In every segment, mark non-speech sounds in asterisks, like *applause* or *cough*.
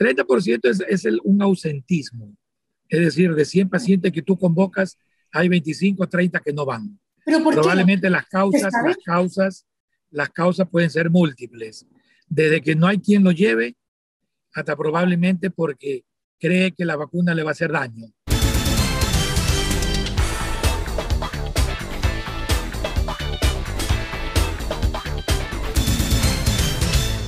30% es, es el, un ausentismo. Es decir, de 100 pacientes que tú convocas, hay 25 o 30 que no van. ¿Pero por Probablemente las causas, las causas, las causas pueden ser múltiples. Desde que no hay quien lo lleve, hasta probablemente porque cree que la vacuna le va a hacer daño.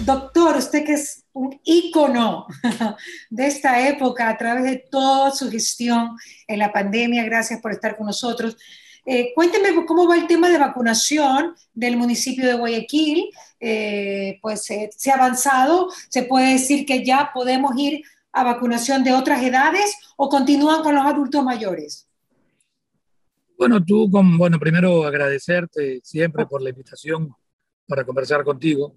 Doctor, usted que es un ícono *laughs* de esta época a través de toda su gestión en la pandemia, gracias por estar con nosotros. Eh, cuénteme cómo va el tema de vacunación del municipio de Guayaquil. Eh, pues eh, se ha avanzado, se puede decir que ya podemos ir a vacunación de otras edades o continúan con los adultos mayores. Bueno, tú, con, bueno, primero agradecerte siempre por la invitación para conversar contigo.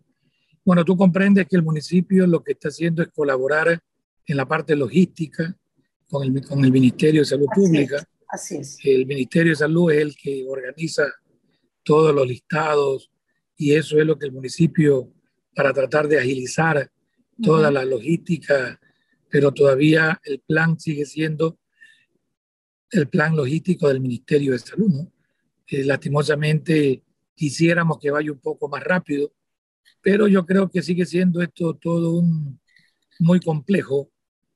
Bueno, tú comprendes que el municipio lo que está haciendo es colaborar en la parte logística con el, con el Ministerio de Salud Pública. así es. El Ministerio de Salud es el que organiza todos los listados y eso es lo que el municipio, para tratar de agilizar toda la logística, pero todavía el plan sigue siendo el plan logístico del Ministerio de Salud. ¿no? Eh, lastimosamente quisiéramos que vaya un poco más rápido, pero yo creo que sigue siendo esto todo un, muy complejo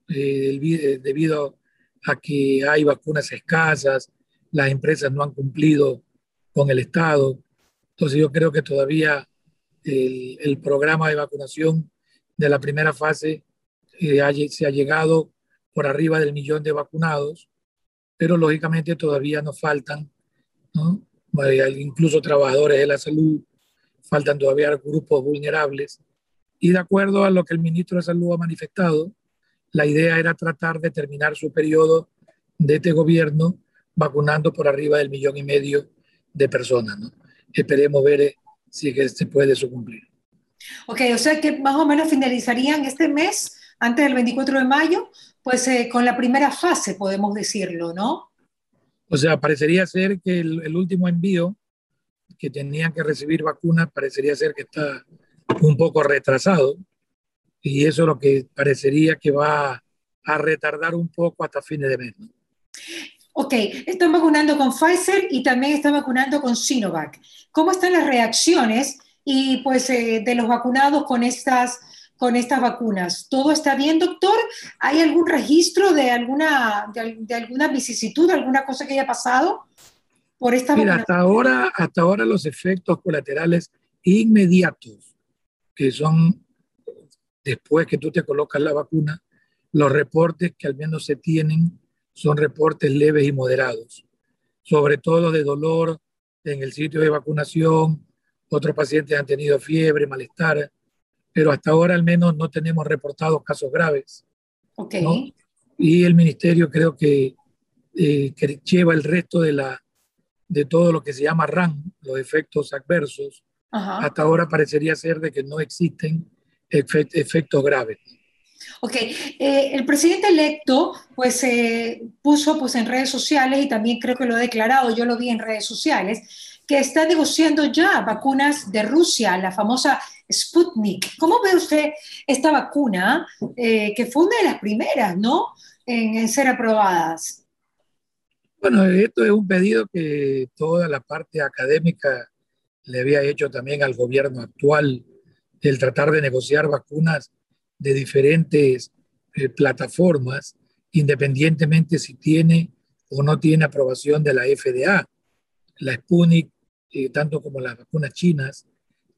eh, eh, debido a que hay vacunas escasas, las empresas no han cumplido con el Estado. Entonces yo creo que todavía el, programa de vacunación de la primera fase eh, se ha llegado por arriba del millón de vacunados, pero lógicamente todavía nos faltan, incluso trabajadores de la salud, faltan todavía grupos vulnerables. Y de acuerdo a lo que el ministro de Salud ha manifestado, la idea era tratar de terminar su periodo de este gobierno vacunando por arriba del millón y medio de personas. ¿no? Esperemos ver eh, si se puede eso cumplir. Ok, o sea que más o menos finalizarían este mes, antes del 24 de mayo, pues eh, con la primera fase, podemos decirlo, ¿no? O sea, parecería ser que el, el último envío que tenían que recibir vacunas parecería ser que está un poco retrasado y eso es lo que parecería que va a retardar un poco hasta fines de mes. Ok, están vacunando con Pfizer y también están vacunando con Sinovac. ¿Cómo están las reacciones y pues eh, de los vacunados con estas con estas vacunas? ¿Todo está bien, doctor? ¿Hay algún registro de alguna de, de alguna vicisitud, alguna cosa que haya pasado? Por esta Mira, hasta ahora, hasta ahora los efectos colaterales inmediatos, que son después que tú te colocas la vacuna, los reportes que al menos se tienen son reportes leves y moderados, sobre todo de dolor en el sitio de vacunación, otros pacientes han tenido fiebre, malestar, pero hasta ahora al menos no tenemos reportados casos graves. Okay. Y el ministerio creo que, eh, que lleva el resto de la, de todo lo que se llama RAN, los efectos adversos, Ajá. hasta ahora parecería ser de que no existen efect efectos graves. Ok, eh, el presidente electo pues eh, puso pues en redes sociales y también creo que lo ha declarado, yo lo vi en redes sociales, que está negociando ya vacunas de Rusia, la famosa Sputnik. ¿Cómo ve usted esta vacuna eh, que fue una de las primeras, ¿no? En, en ser aprobadas. Bueno, esto es un pedido que toda la parte académica le había hecho también al gobierno actual, el tratar de negociar vacunas de diferentes eh, plataformas, independientemente si tiene o no tiene aprobación de la FDA. La Sputnik, eh, tanto como las vacunas chinas,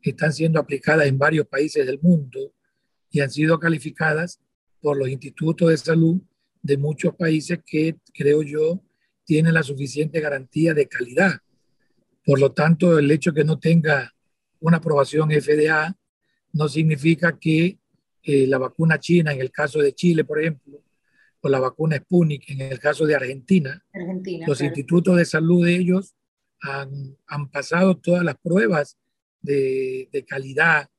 están siendo aplicadas en varios países del mundo y han sido calificadas por los institutos de salud de muchos países que, creo yo, tiene la suficiente garantía de calidad. Por lo tanto, el hecho de que no tenga una aprobación FDA no significa que eh, la vacuna china, en el caso de Chile, por ejemplo, o la vacuna Sputnik, en el caso de Argentina, Argentina los claro. institutos de salud de ellos han, han pasado todas las pruebas de, de calidad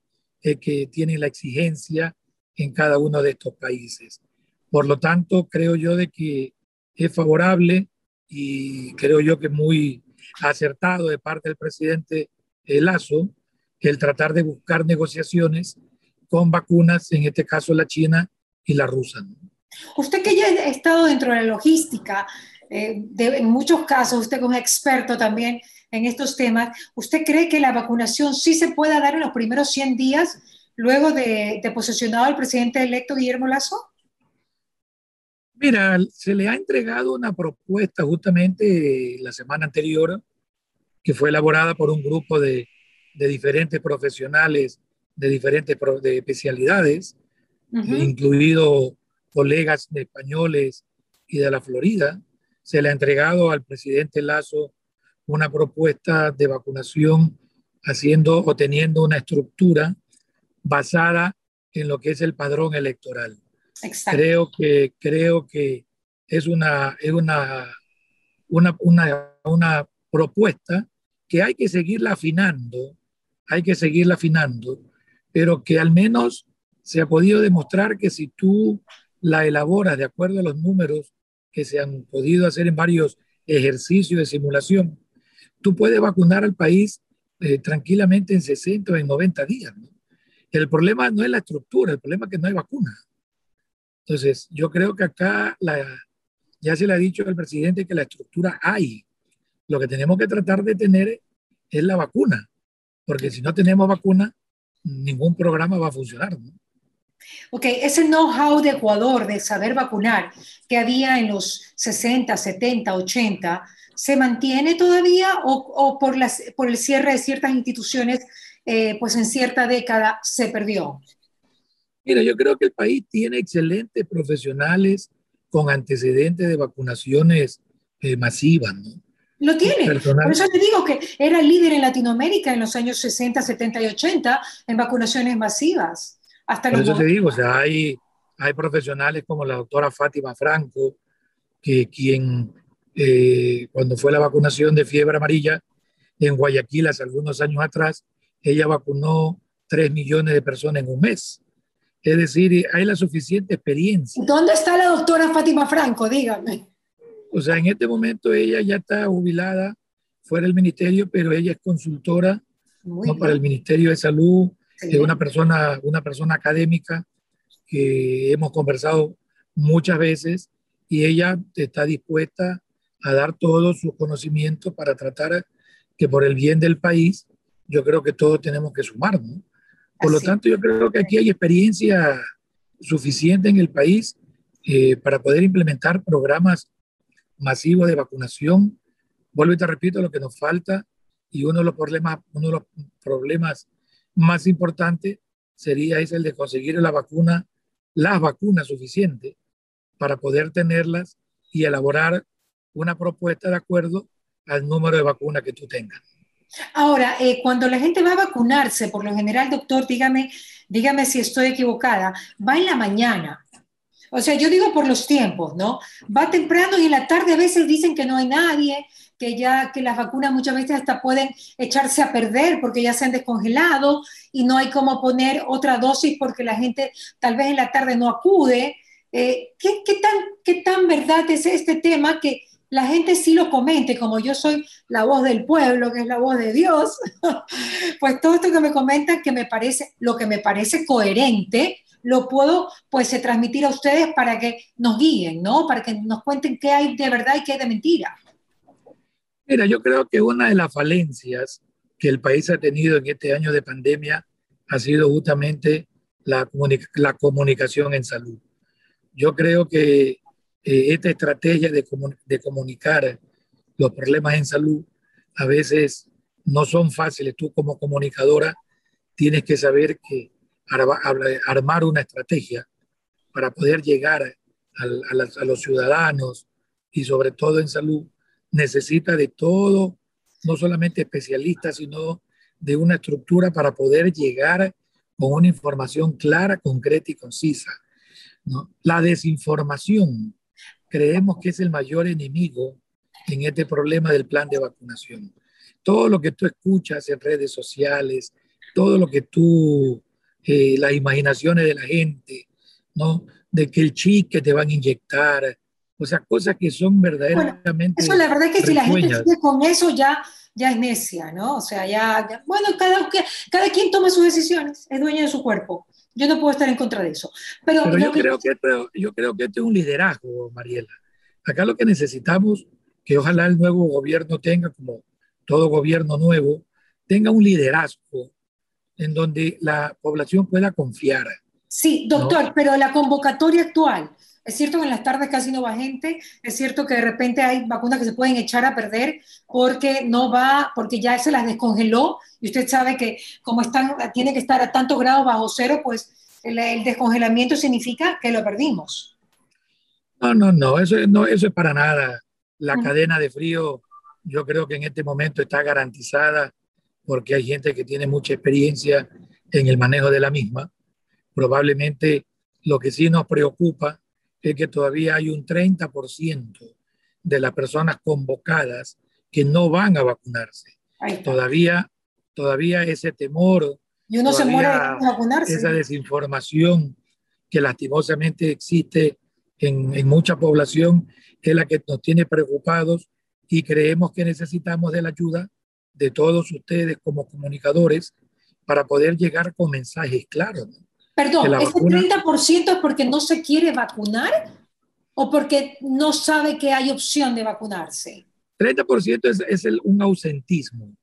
eh, que tienen la exigencia en cada uno de estos países. Por lo tanto, creo yo de que es favorable y creo yo que muy acertado de parte del presidente Lazo el tratar de buscar negociaciones con vacunas, en este caso la China, y la rusa. Usted que ya ha estado dentro de la logística, eh, en muchos casos, usted como experto también en estos temas, ¿usted cree que la vacunación sí se pueda dar en los primeros 100 días luego de, de posesionado el presidente electo Guillermo Lazo? Mira, se le ha entregado una propuesta justamente la semana anterior que fue elaborada por un grupo de, de diferentes profesionales de diferentes de especialidades, incluidos colegas españoles y de la Florida. Se le ha entregado al presidente Lazo una propuesta de vacunación haciendo o teniendo una estructura basada en lo que es el padrón electoral. Creo que, creo que es una, es una, una, una, una propuesta que hay que seguirla afinando, hay que seguirla afinando, pero que al menos se ha podido demostrar que si tú la elaboras de acuerdo a los números que se han podido hacer en varios ejercicios de simulación, tú puedes vacunar al país eh, tranquilamente en 60 o en 90 días. El problema no es la estructura, el problema es que no hay vacuna. Entonces, yo creo que acá ya se le ha dicho al presidente que la estructura hay. Lo que tenemos que tratar de tener es la vacuna, porque si no tenemos vacuna, ningún programa va a funcionar. Ok, ese know-how de Ecuador de saber vacunar que había en los 60, 70, 80, ¿se mantiene todavía o, por, las, por el cierre de ciertas instituciones, eh, pues en cierta década se perdió? Mira, yo creo que el país tiene excelentes profesionales con antecedentes de vacunaciones eh, masivas, ¿no? Lo tiene. Por eso te digo que era líder en Latinoamérica en los años 60, 70 y 80 en vacunaciones masivas. Hasta Por eso te digo, o sea, hay, hay profesionales como la doctora Fátima Franco, que quien eh, cuando fue la vacunación de fiebre amarilla en Guayaquil hace algunos años atrás, ella vacunó 3 millones de personas en un mes. Es decir, hay la suficiente experiencia. ¿Dónde está la doctora Fátima Franco? Dígame. O sea, en este momento ella ya está jubilada fuera del ministerio, pero ella es consultora ¿no? para el Ministerio de Salud, es una persona, una persona académica que hemos conversado muchas veces y ella está dispuesta a dar todos sus conocimientos para tratar que por el bien del país, yo creo que todos tenemos que sumar, Por lo tanto, yo creo que aquí hay experiencia suficiente en el país eh, para poder implementar programas masivo de vacunación. Vuelvo y te repito lo que nos falta y uno de los problemas, uno de los problemas más importantes sería ese el de conseguir la vacuna, las vacunas suficientes para poder tenerlas y elaborar una propuesta de acuerdo al número de vacunas que tú tengas. Ahora, eh, cuando la gente va a vacunarse, por lo general, doctor, dígame, dígame si estoy equivocada, va en la mañana, o sea, yo digo por los tiempos, ¿no? Va temprano y en la tarde a veces dicen que no hay nadie, que ya que las vacunas muchas veces hasta pueden echarse a perder porque ya se han descongelado y no hay cómo poner otra dosis porque la gente tal vez en la tarde no acude. Eh, ¿qué, tan, ¿Qué tan verdad es este tema que la gente sí lo comente, como yo soy la voz del pueblo, que es la voz de Dios, *laughs* pues todo esto que me comentan que me parece, lo que me parece coherente, lo puedo pues eh, transmitir a ustedes para que nos guíen, ¿no? Para que nos cuenten qué hay de verdad y qué hay de mentira. Mira, yo creo que una de las falencias que el país ha tenido en este año de pandemia ha sido justamente la, la comunicación en salud. Yo creo que eh, esta estrategia de, de comunicar los problemas en salud a veces no son fáciles. Tú como comunicadora tienes que saber que armar una estrategia para poder llegar a, los ciudadanos y sobre todo en salud, necesita de todo, no solamente especialistas, sino de una estructura para poder llegar con una información clara, concreta y concisa. ¿no? La desinformación creemos que es el mayor enemigo en este problema del plan de vacunación. Todo lo que tú escuchas en redes sociales, todo lo que tú eh, las imaginaciones de la gente, ¿no? De que el chip que te van a inyectar, o sea, cosas que son verdaderamente. eso la verdad es que si la gente sigue con eso ya, ya es necia, ¿no? O sea, ya, bueno, cada, cada quien toma sus decisiones, es dueño de su cuerpo. Yo no puedo estar en contra de eso. Pero, yo, creo que esto, yo creo que esto es un liderazgo, Mariela. Acá lo que necesitamos, que ojalá el nuevo gobierno tenga, como todo gobierno nuevo, tenga un liderazgo en donde la población pueda confiar. Sí, doctor, pero la convocatoria actual, es cierto que en las tardes casi no va gente, es cierto que de repente hay vacunas que se pueden echar a perder porque no va, porque ya se las descongeló y usted sabe que como están, tiene que estar a tantos grados bajo cero, pues el, descongelamiento significa que lo perdimos. No, no, no, eso, no, eso es para nada. La cadena de frío yo creo que en este momento está garantizada porque hay gente que tiene mucha experiencia en el manejo de la misma. Probablemente lo que sí nos preocupa es que todavía hay un 30% de las personas convocadas que no van a vacunarse. Todavía, todavía ese temor, y uno se muere de vacunarse. esa desinformación que lastimosamente existe en, en mucha población es la que nos tiene preocupados y creemos que necesitamos de la ayuda de todos ustedes como comunicadores para poder llegar con mensajes claros. Perdón, ¿ese 30% es porque no se quiere vacunar o porque no sabe que hay opción de vacunarse? 30% es, es el, un ausentismo.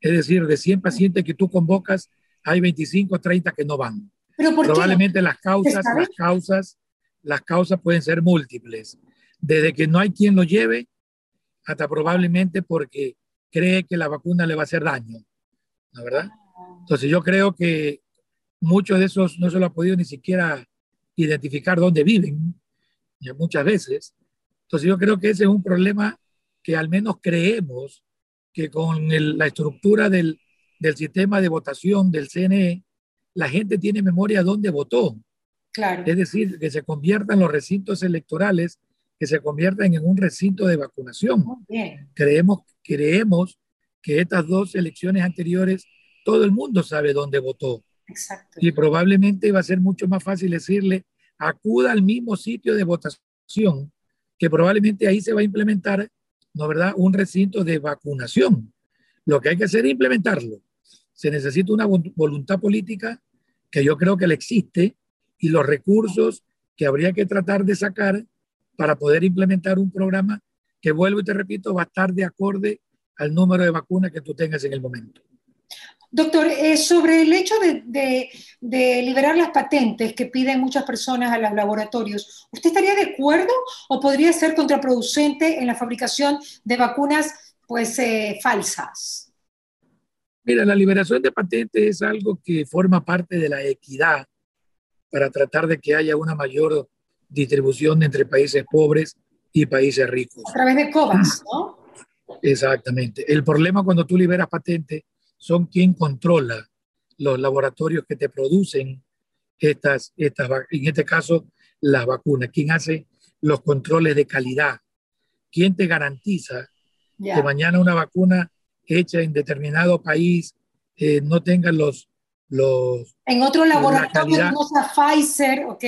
Es decir, de 100 pacientes que tú convocas, hay 25 o 30 que no van. ¿Pero por Probablemente las causas, las causas, las causas pueden ser múltiples. Desde que no hay quien lo lleve hasta probablemente porque cree que la vacuna le va a hacer daño, ¿no verdad? Entonces yo creo que muchos de esos no se lo ha podido ni siquiera identificar dónde viven, muchas veces. Entonces yo creo que ese es un problema que al menos creemos que con la estructura del, del, sistema de votación del CNE, la gente tiene memoria dónde votó. Claro. Es decir, que se conviertan los recintos electorales que se conviertan en un recinto de vacunación. Creemos, creemos que estas dos elecciones anteriores todo el mundo sabe dónde votó. Exacto. Y probablemente va a ser mucho más fácil decirle, acuda al mismo sitio de votación, que probablemente ahí se va a implementar, ¿no verdad?, un recinto de vacunación. Lo que hay que hacer es implementarlo. Se necesita una voluntad política que yo creo que le existe y los recursos que habría que tratar de sacar para poder implementar un programa que, vuelvo y te repito, va a estar de acorde al número de vacunas que tú tengas en el momento. Doctor, eh, sobre el hecho de, liberar las patentes que piden muchas personas a los laboratorios, ¿usted estaría de acuerdo o podría ser contraproducente en la fabricación de vacunas pues, eh, falsas? Mira, la liberación de patentes es algo que forma parte de la equidad para tratar de que haya una mayor distribución entre países pobres y países ricos. A través de COVAX, ¿no? Exactamente. El problema cuando tú liberas patentes son quien controla los laboratorios que te producen estas, estas, en este caso, las vacunas, quién hace los controles de calidad, quién te garantiza que mañana una vacuna hecha en determinado país eh, no tenga los, los... En otro laboratorio, no sea Pfizer, ¿ok?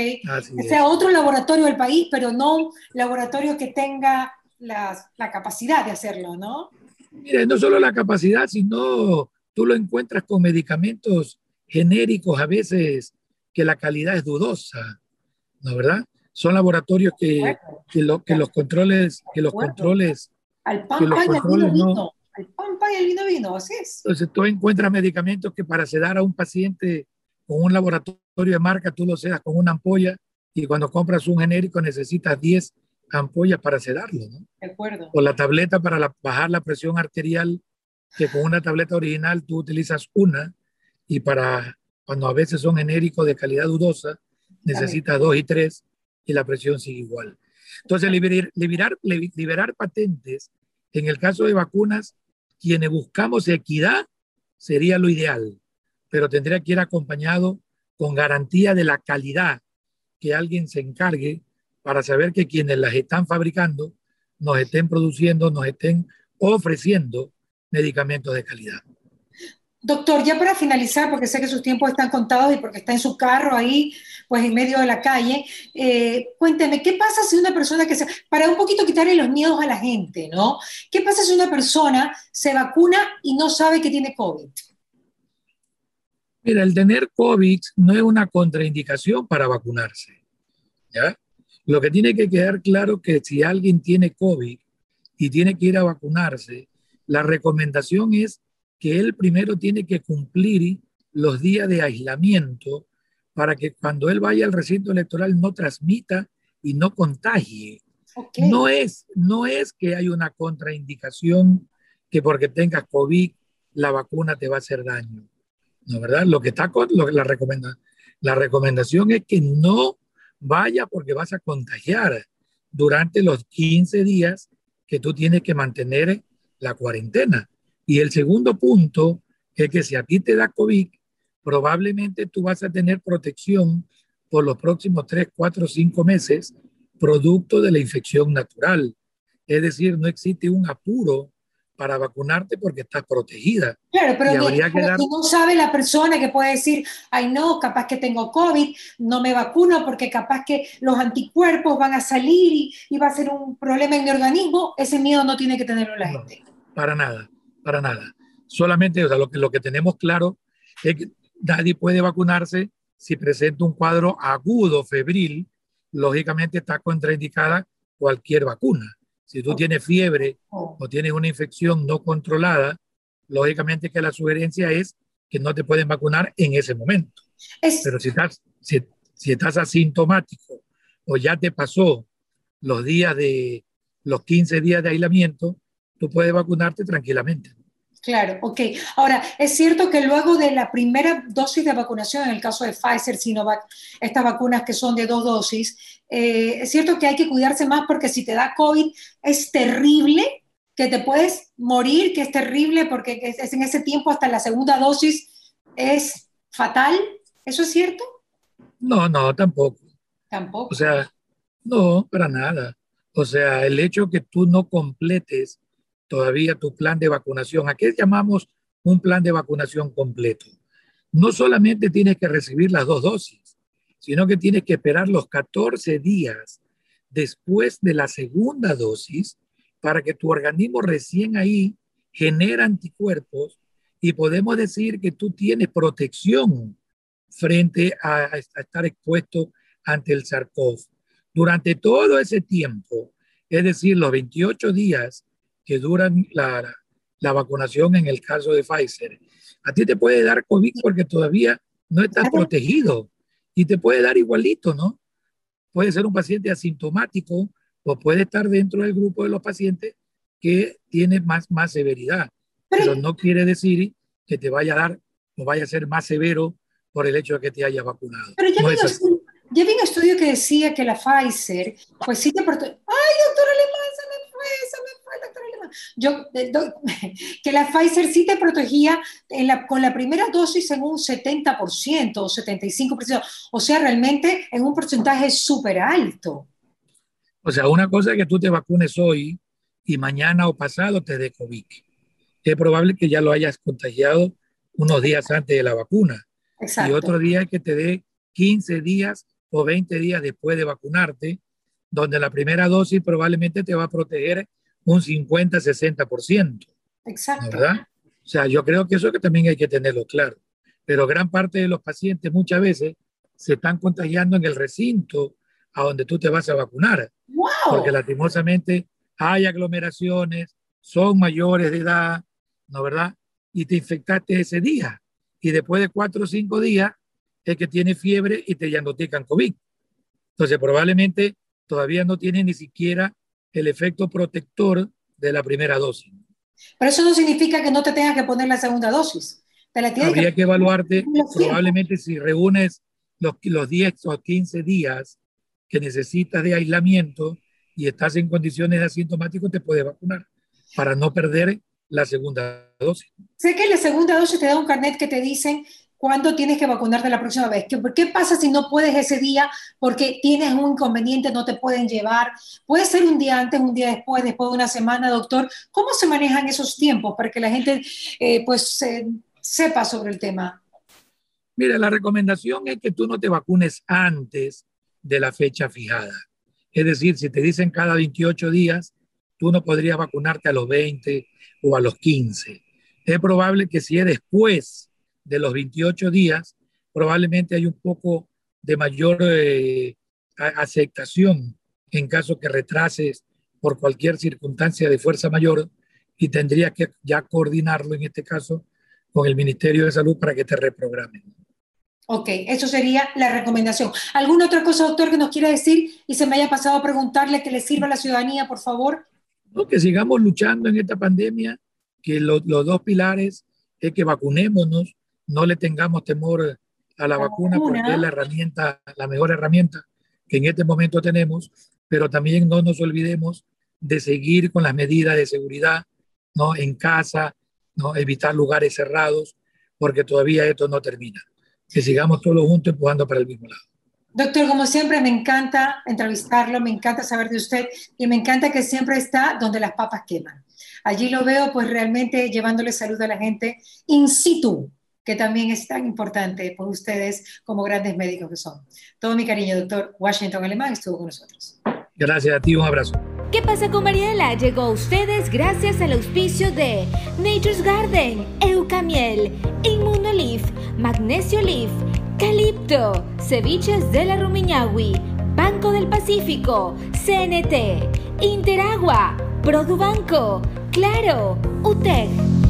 sea otro laboratorio del país, pero no laboratorio que tenga la, la capacidad de hacerlo, ¿no? Mire, no solo la capacidad, sino tú lo encuentras con medicamentos genéricos a veces que la calidad es dudosa, ¿no verdad? Son laboratorios que, que, lo, que los controles, que los controles, al pan, que los controles no, el pampa y el vino vino, así es. Entonces tú encuentras medicamentos que para sedar a un paciente con un laboratorio de marca, tú lo sedas con una ampolla y cuando compras un genérico necesitas 10 ampollas para sedarlo, ¿no? De acuerdo. O la tableta para bajar la presión arterial, que con una tableta original tú utilizas una y para cuando a veces son genéricos de calidad dudosa, necesitas dos y tres y la presión sigue igual. Entonces, liberar, liberar, liberar patentes en el caso de vacunas quienes buscamos equidad sería lo ideal, pero tendría que ir acompañado con garantía de la calidad que alguien se encargue para saber que quienes las están fabricando nos estén produciendo, nos estén ofreciendo medicamentos de calidad. Doctor, ya para finalizar, porque sé que sus tiempos están contados y porque está en su carro ahí, pues en medio de la calle, eh, cuénteme, ¿qué pasa si una persona que se, para un poquito quitarle los miedos a la gente, ¿no? ¿Qué pasa si una persona se vacuna y no sabe que tiene COVID? Mira, el tener COVID no es una contraindicación para vacunarse. ¿ya? Lo que tiene que quedar claro que si alguien tiene COVID y tiene que ir a vacunarse, la recomendación es que él primero tiene que cumplir los días de aislamiento para que cuando él vaya al recinto electoral no transmita y no contagie. No, es, no es que hay una contraindicación que porque tengas COVID la vacuna te va a hacer daño. ¿No verdad? Lo que está con lo, la, recomenda, la recomendación es que no vaya porque vas a contagiar durante los 15 días que tú tienes que mantener la cuarentena. Y el segundo punto es que si a ti te da COVID, probablemente tú vas a tener protección por los próximos 3, 4, 5 meses, producto de la infección natural. Es decir, no existe un apuro para vacunarte porque estás protegida. Claro, pero, no, sabe la persona que puede decir, ay no, capaz que tengo COVID, no me vacuno porque capaz que los anticuerpos van a salir y, va a ser un problema en mi organismo, ese miedo no tiene que tenerlo la gente. Para nada, para nada. Solamente, o sea, lo que, lo que tenemos claro es que nadie puede vacunarse si presenta un cuadro agudo, febril, lógicamente está contraindicada cualquier vacuna. Si tú tienes fiebre oh. o tienes una infección no controlada, lógicamente que la sugerencia es que no te pueden vacunar en ese momento. Pero si estás, si, si estás asintomático o ya te pasó los días de los 15 días de aislamiento, tú puedes vacunarte tranquilamente. Claro, ok. Ahora, es cierto que luego de la primera dosis de vacunación, en el caso de Pfizer, Sinovac, estas vacunas que son de dos dosis, eh, es cierto que hay que cuidarse más porque si te da COVID es terrible, que te puedes morir, que es terrible porque es en ese tiempo hasta la segunda dosis es fatal. ¿Eso es cierto? No, no, tampoco. Tampoco. O sea, no, para nada. O sea, el hecho que tú no completes todavía tu plan de vacunación. ¿A qué llamamos un plan de vacunación completo? No solamente tienes que recibir las dos dosis, sino que tienes que esperar los 14 días después de la segunda dosis para que tu organismo recién ahí genere anticuerpos y podemos decir que tú tienes protección frente a, estar expuesto ante el SARS-CoV. Durante todo ese tiempo, es decir, los 28 días que duran la, la, vacunación en el caso de Pfizer. A ti te puede dar COVID porque todavía no estás protegido y te puede dar igualito, ¿no? Puede ser un paciente asintomático o puede estar dentro del grupo de los pacientes que tiene más, más severidad, pero no quiere decir que te vaya a dar o vaya a ser más severo por el hecho de que te haya vacunado. Pero ya, vi, un estudio que decía que la Pfizer, pues sí te... ¡Ay, doctora Alemán, se me fue, se me yo, *laughs* que la Pfizer sí te protegía con la primera dosis en un 70% o 75%, o sea, realmente en un porcentaje súper alto. O sea, una cosa es que tú te vacunes hoy y mañana o pasado te dé COVID. Es probable que ya lo hayas contagiado unos días antes de la vacuna. Y otro día es que te dé 15 días o 20 días después de vacunarte, donde la primera dosis probablemente te va a proteger un 50-60%. Exacto. ¿Verdad? O sea, yo creo que eso que también hay que tenerlo claro. Pero gran parte de los pacientes muchas veces se están contagiando en el recinto a donde tú te vas a vacunar. Wow. Porque lastimosamente hay aglomeraciones, son mayores de edad, ¿no verdad? Y te infectaste ese día. Y después de cuatro o cinco días es que tiene fiebre y te diagnostican COVID. Entonces probablemente todavía no tiene ni siquiera el efecto protector de la primera dosis. Pero eso no significa que no te tengas que poner la segunda dosis. Habría que, evaluarte, probablemente si reúnes los, los 10 o 15 días que necesitas de aislamiento y estás en condiciones de asintomático, te puedes vacunar para no perder la segunda dosis. Sé que la segunda dosis te da un carnet que te dicen ¿Cuándo tienes que vacunarte la próxima vez? ¿Qué, ¿Qué pasa si no puedes ese día porque tienes un inconveniente, no te pueden llevar? Puede ser un día antes, un día después, después de una semana, doctor. ¿Cómo se manejan esos tiempos para que la gente eh, pues sepa sobre el tema? Mira, la recomendación es que tú no te vacunes antes de la fecha fijada. Es decir, si te dicen cada 28 días, tú no podrías vacunarte a los 20 o a los 15. Es probable que si es después de los 28 días, probablemente hay un poco de mayor eh, aceptación en caso que retrases por cualquier circunstancia de fuerza mayor y tendría que ya coordinarlo en este caso con el Ministerio de Salud para que te reprogramen. Ok, eso sería la recomendación. ¿Alguna otra cosa, doctor, que nos quiera decir y se me haya pasado a preguntarle que le sirva a la ciudadanía, por favor? No, que sigamos luchando en esta pandemia, que los dos pilares es que vacunémonos, no le tengamos temor a la, vacuna, porque es la herramienta, la mejor herramienta que en este momento tenemos, pero también no nos olvidemos de seguir con las medidas de seguridad, ¿no? En casa, ¿no? Evitar lugares cerrados, porque todavía esto no termina. Que sigamos todos juntos empujando para el mismo lado. Doctor, como siempre, me encanta entrevistarlo, me encanta saber de usted y me encanta que siempre está donde las papas queman. Allí lo veo pues realmente llevándole salud a la gente in situ, que también es tan importante por ustedes como grandes médicos que son. Todo mi cariño, doctor Washington Alemán, estuvo con nosotros. Gracias a ti, un abrazo. ¿Qué pasa con Mariela? Llegó a ustedes gracias al auspicio de Nature's Garden, Eucamiel, Inmunolif, Magnesio Leaf, Calipto, Ceviches de la Rumiñahui, Banco del Pacífico, CNT, Interagua, Produbanco, Claro, UTEC.